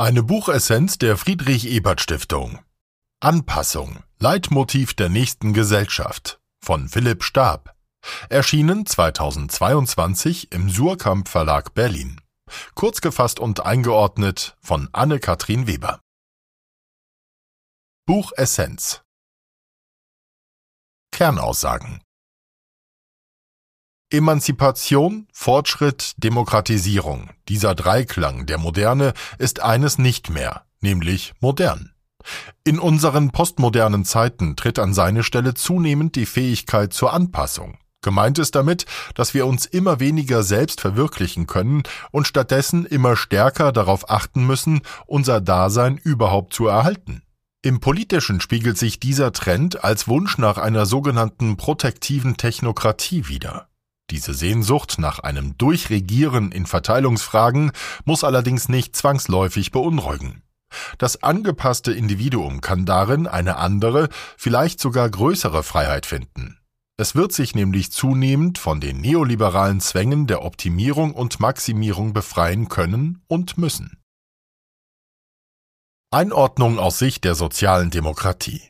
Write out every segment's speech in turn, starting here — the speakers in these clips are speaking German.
Eine Buchessenz der Friedrich Ebert Stiftung. Anpassung. Leitmotiv der nächsten Gesellschaft. Von Philipp Stab. Erschienen 2022 im Surkamp Verlag Berlin. Kurz gefasst und eingeordnet von Anne-Kathrin Weber. Buchessenz. Kernaussagen. Emanzipation, Fortschritt, Demokratisierung. Dieser Dreiklang der Moderne ist eines nicht mehr, nämlich modern. In unseren postmodernen Zeiten tritt an seine Stelle zunehmend die Fähigkeit zur Anpassung. Gemeint ist damit, dass wir uns immer weniger selbst verwirklichen können und stattdessen immer stärker darauf achten müssen, unser Dasein überhaupt zu erhalten. Im Politischen spiegelt sich dieser Trend als Wunsch nach einer sogenannten protektiven Technokratie wider. Diese Sehnsucht nach einem Durchregieren in Verteilungsfragen muss allerdings nicht zwangsläufig beunruhigen. Das angepasste Individuum kann darin eine andere, vielleicht sogar größere Freiheit finden. Es wird sich nämlich zunehmend von den neoliberalen Zwängen der Optimierung und Maximierung befreien können und müssen. Einordnung aus Sicht der sozialen Demokratie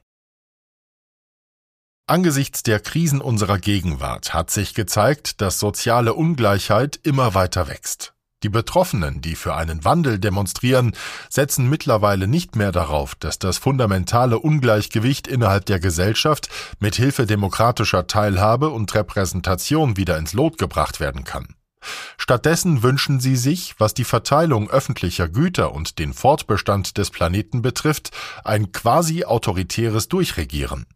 Angesichts der Krisen unserer Gegenwart hat sich gezeigt, dass soziale Ungleichheit immer weiter wächst. Die Betroffenen, die für einen Wandel demonstrieren, setzen mittlerweile nicht mehr darauf, dass das fundamentale Ungleichgewicht innerhalb der Gesellschaft mit Hilfe demokratischer Teilhabe und Repräsentation wieder ins Lot gebracht werden kann. Stattdessen wünschen sie sich, was die Verteilung öffentlicher Güter und den Fortbestand des Planeten betrifft, ein quasi autoritäres Durchregieren.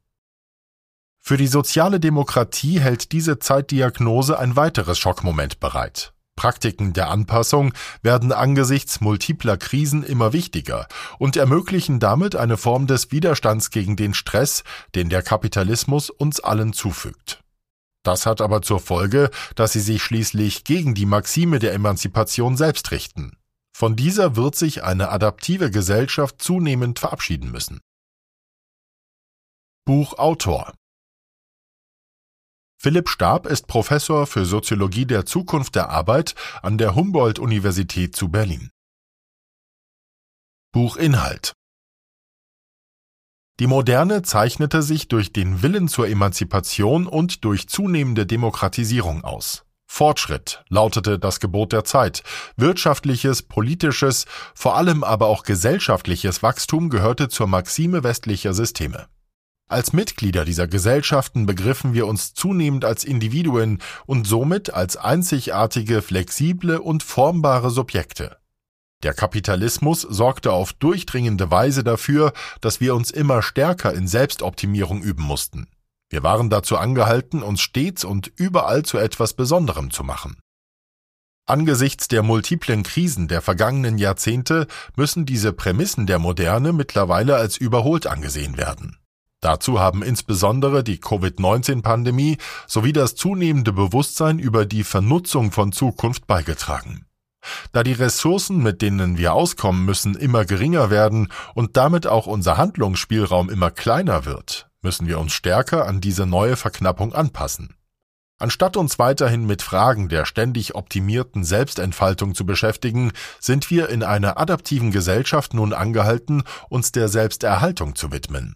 Für die soziale Demokratie hält diese Zeitdiagnose ein weiteres Schockmoment bereit. Praktiken der Anpassung werden angesichts multipler Krisen immer wichtiger und ermöglichen damit eine Form des Widerstands gegen den Stress, den der Kapitalismus uns allen zufügt. Das hat aber zur Folge, dass sie sich schließlich gegen die Maxime der Emanzipation selbst richten. Von dieser wird sich eine adaptive Gesellschaft zunehmend verabschieden müssen. Buchautor Philipp Stab ist Professor für Soziologie der Zukunft der Arbeit an der Humboldt-Universität zu Berlin. Buchinhalt Die Moderne zeichnete sich durch den Willen zur Emanzipation und durch zunehmende Demokratisierung aus. Fortschritt lautete das Gebot der Zeit. Wirtschaftliches, politisches, vor allem aber auch gesellschaftliches Wachstum gehörte zur Maxime westlicher Systeme. Als Mitglieder dieser Gesellschaften begriffen wir uns zunehmend als Individuen und somit als einzigartige, flexible und formbare Subjekte. Der Kapitalismus sorgte auf durchdringende Weise dafür, dass wir uns immer stärker in Selbstoptimierung üben mussten. Wir waren dazu angehalten, uns stets und überall zu etwas Besonderem zu machen. Angesichts der multiplen Krisen der vergangenen Jahrzehnte müssen diese Prämissen der Moderne mittlerweile als überholt angesehen werden. Dazu haben insbesondere die Covid-19-Pandemie sowie das zunehmende Bewusstsein über die Vernutzung von Zukunft beigetragen. Da die Ressourcen, mit denen wir auskommen müssen, immer geringer werden und damit auch unser Handlungsspielraum immer kleiner wird, müssen wir uns stärker an diese neue Verknappung anpassen. Anstatt uns weiterhin mit Fragen der ständig optimierten Selbstentfaltung zu beschäftigen, sind wir in einer adaptiven Gesellschaft nun angehalten, uns der Selbsterhaltung zu widmen.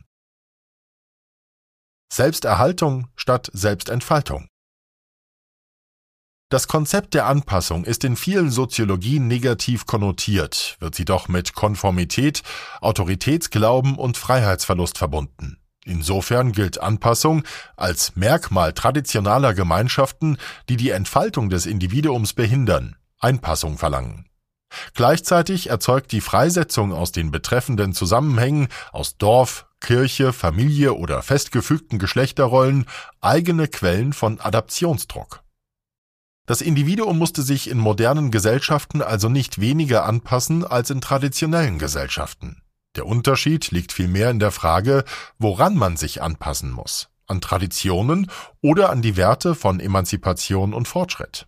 Selbsterhaltung statt Selbstentfaltung. Das Konzept der Anpassung ist in vielen Soziologien negativ konnotiert, wird sie doch mit Konformität, Autoritätsglauben und Freiheitsverlust verbunden. Insofern gilt Anpassung als Merkmal traditionaler Gemeinschaften, die die Entfaltung des Individuums behindern, Einpassung verlangen. Gleichzeitig erzeugt die Freisetzung aus den betreffenden Zusammenhängen aus Dorf, Kirche, Familie oder festgefügten Geschlechterrollen eigene Quellen von Adaptionsdruck. Das Individuum musste sich in modernen Gesellschaften also nicht weniger anpassen als in traditionellen Gesellschaften. Der Unterschied liegt vielmehr in der Frage, woran man sich anpassen muss, an Traditionen oder an die Werte von Emanzipation und Fortschritt.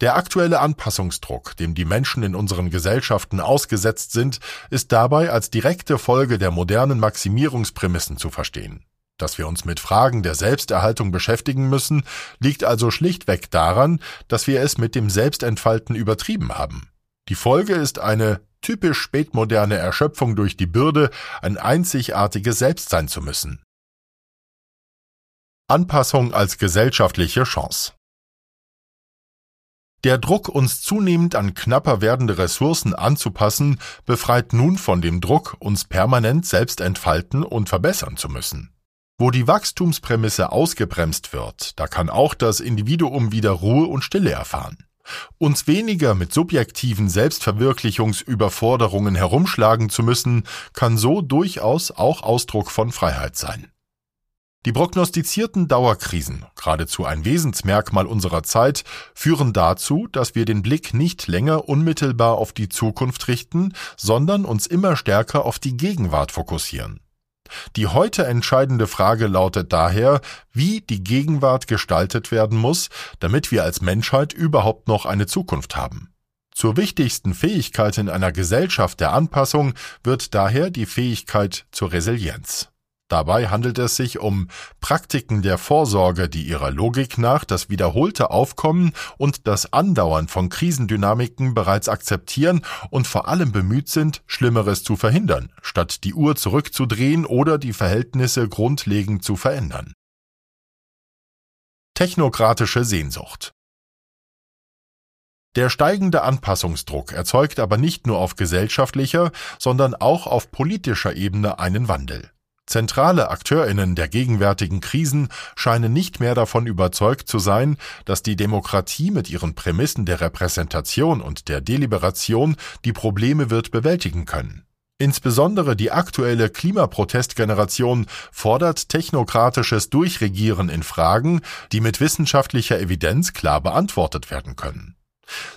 Der aktuelle Anpassungsdruck, dem die Menschen in unseren Gesellschaften ausgesetzt sind, ist dabei als direkte Folge der modernen Maximierungsprämissen zu verstehen. Dass wir uns mit Fragen der Selbsterhaltung beschäftigen müssen, liegt also schlichtweg daran, dass wir es mit dem Selbstentfalten übertrieben haben. Die Folge ist eine typisch spätmoderne Erschöpfung durch die Bürde, ein einzigartiges Selbst sein zu müssen. Anpassung als gesellschaftliche Chance. Der Druck, uns zunehmend an knapper werdende Ressourcen anzupassen, befreit nun von dem Druck, uns permanent selbst entfalten und verbessern zu müssen. Wo die Wachstumsprämisse ausgebremst wird, da kann auch das Individuum wieder Ruhe und Stille erfahren. Uns weniger mit subjektiven Selbstverwirklichungsüberforderungen herumschlagen zu müssen, kann so durchaus auch Ausdruck von Freiheit sein. Die prognostizierten Dauerkrisen, geradezu ein Wesensmerkmal unserer Zeit, führen dazu, dass wir den Blick nicht länger unmittelbar auf die Zukunft richten, sondern uns immer stärker auf die Gegenwart fokussieren. Die heute entscheidende Frage lautet daher, wie die Gegenwart gestaltet werden muss, damit wir als Menschheit überhaupt noch eine Zukunft haben. Zur wichtigsten Fähigkeit in einer Gesellschaft der Anpassung wird daher die Fähigkeit zur Resilienz. Dabei handelt es sich um Praktiken der Vorsorge, die ihrer Logik nach das wiederholte Aufkommen und das Andauern von Krisendynamiken bereits akzeptieren und vor allem bemüht sind, Schlimmeres zu verhindern, statt die Uhr zurückzudrehen oder die Verhältnisse grundlegend zu verändern. Technokratische Sehnsucht der steigende Anpassungsdruck erzeugt aber nicht nur auf gesellschaftlicher, sondern auch auf politischer Ebene einen Wandel. Zentrale Akteurinnen der gegenwärtigen Krisen scheinen nicht mehr davon überzeugt zu sein, dass die Demokratie mit ihren Prämissen der Repräsentation und der Deliberation die Probleme wird bewältigen können. Insbesondere die aktuelle Klimaprotestgeneration fordert technokratisches Durchregieren in Fragen, die mit wissenschaftlicher Evidenz klar beantwortet werden können.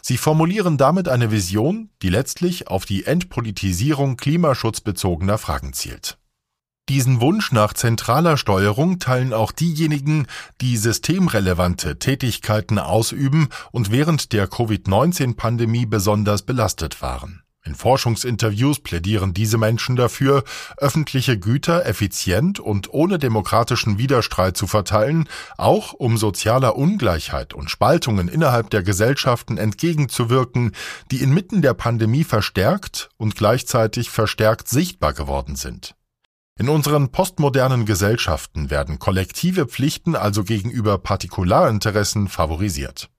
Sie formulieren damit eine Vision, die letztlich auf die Entpolitisierung klimaschutzbezogener Fragen zielt. Diesen Wunsch nach zentraler Steuerung teilen auch diejenigen, die systemrelevante Tätigkeiten ausüben und während der Covid-19-Pandemie besonders belastet waren. In Forschungsinterviews plädieren diese Menschen dafür, öffentliche Güter effizient und ohne demokratischen Widerstreit zu verteilen, auch um sozialer Ungleichheit und Spaltungen innerhalb der Gesellschaften entgegenzuwirken, die inmitten der Pandemie verstärkt und gleichzeitig verstärkt sichtbar geworden sind. In unseren postmodernen Gesellschaften werden kollektive Pflichten also gegenüber Partikularinteressen favorisiert.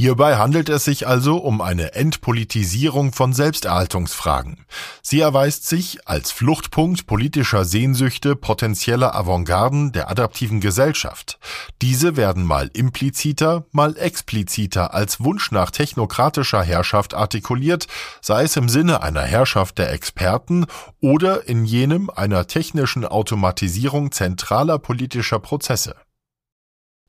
Hierbei handelt es sich also um eine Entpolitisierung von Selbsterhaltungsfragen. Sie erweist sich als Fluchtpunkt politischer Sehnsüchte potenzieller Avantgarden der adaptiven Gesellschaft. Diese werden mal impliziter, mal expliziter als Wunsch nach technokratischer Herrschaft artikuliert, sei es im Sinne einer Herrschaft der Experten oder in jenem einer technischen Automatisierung zentraler politischer Prozesse.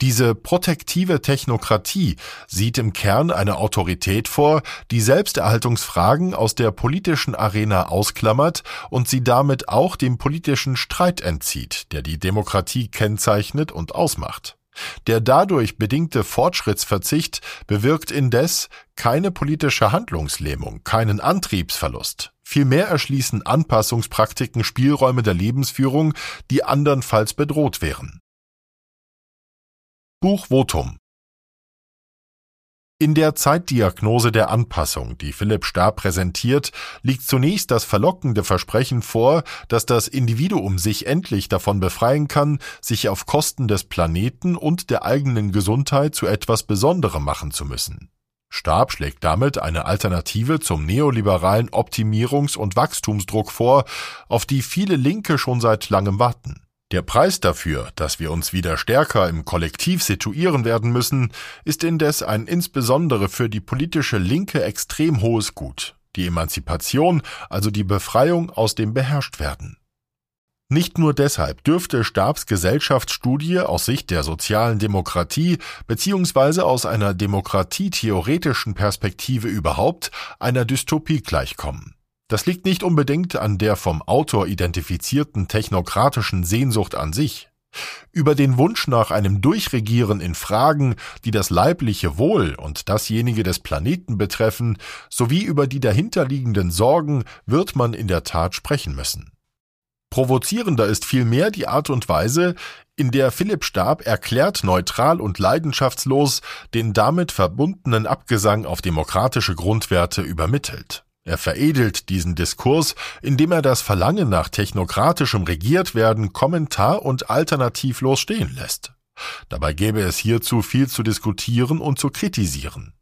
Diese protektive Technokratie sieht im Kern eine Autorität vor, die Selbsterhaltungsfragen aus der politischen Arena ausklammert und sie damit auch dem politischen Streit entzieht, der die Demokratie kennzeichnet und ausmacht. Der dadurch bedingte Fortschrittsverzicht bewirkt indes keine politische Handlungslähmung, keinen Antriebsverlust. Vielmehr erschließen Anpassungspraktiken Spielräume der Lebensführung, die andernfalls bedroht wären. Buch Votum in der Zeitdiagnose der Anpassung, die Philipp Stab präsentiert, liegt zunächst das verlockende Versprechen vor, dass das Individuum sich endlich davon befreien kann, sich auf Kosten des Planeten und der eigenen Gesundheit zu etwas Besonderem machen zu müssen. Stab schlägt damit eine Alternative zum neoliberalen Optimierungs- und Wachstumsdruck vor, auf die viele Linke schon seit langem warten. Der Preis dafür, dass wir uns wieder stärker im Kollektiv situieren werden müssen, ist indes ein insbesondere für die politische Linke extrem hohes Gut, die Emanzipation, also die Befreiung aus dem Beherrschtwerden. Nicht nur deshalb dürfte Stabs Gesellschaftsstudie aus Sicht der sozialen Demokratie bzw. aus einer demokratietheoretischen Perspektive überhaupt einer Dystopie gleichkommen. Das liegt nicht unbedingt an der vom Autor identifizierten technokratischen Sehnsucht an sich. Über den Wunsch nach einem Durchregieren in Fragen, die das leibliche Wohl und dasjenige des Planeten betreffen, sowie über die dahinterliegenden Sorgen wird man in der Tat sprechen müssen. Provozierender ist vielmehr die Art und Weise, in der Philipp Stab erklärt neutral und leidenschaftslos den damit verbundenen Abgesang auf demokratische Grundwerte übermittelt. Er veredelt diesen Diskurs, indem er das Verlangen nach technokratischem Regiertwerden kommentar- und alternativlos stehen lässt. Dabei gäbe es hierzu viel zu diskutieren und zu kritisieren.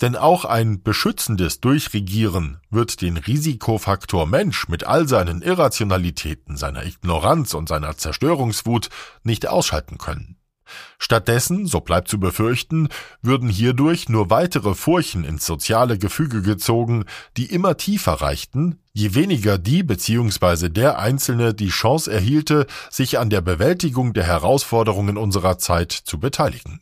Denn auch ein beschützendes Durchregieren wird den Risikofaktor Mensch mit all seinen Irrationalitäten, seiner Ignoranz und seiner Zerstörungswut nicht ausschalten können. Stattdessen, so bleibt zu befürchten, würden hierdurch nur weitere Furchen ins soziale Gefüge gezogen, die immer tiefer reichten, je weniger die bzw. der Einzelne die Chance erhielte, sich an der Bewältigung der Herausforderungen unserer Zeit zu beteiligen.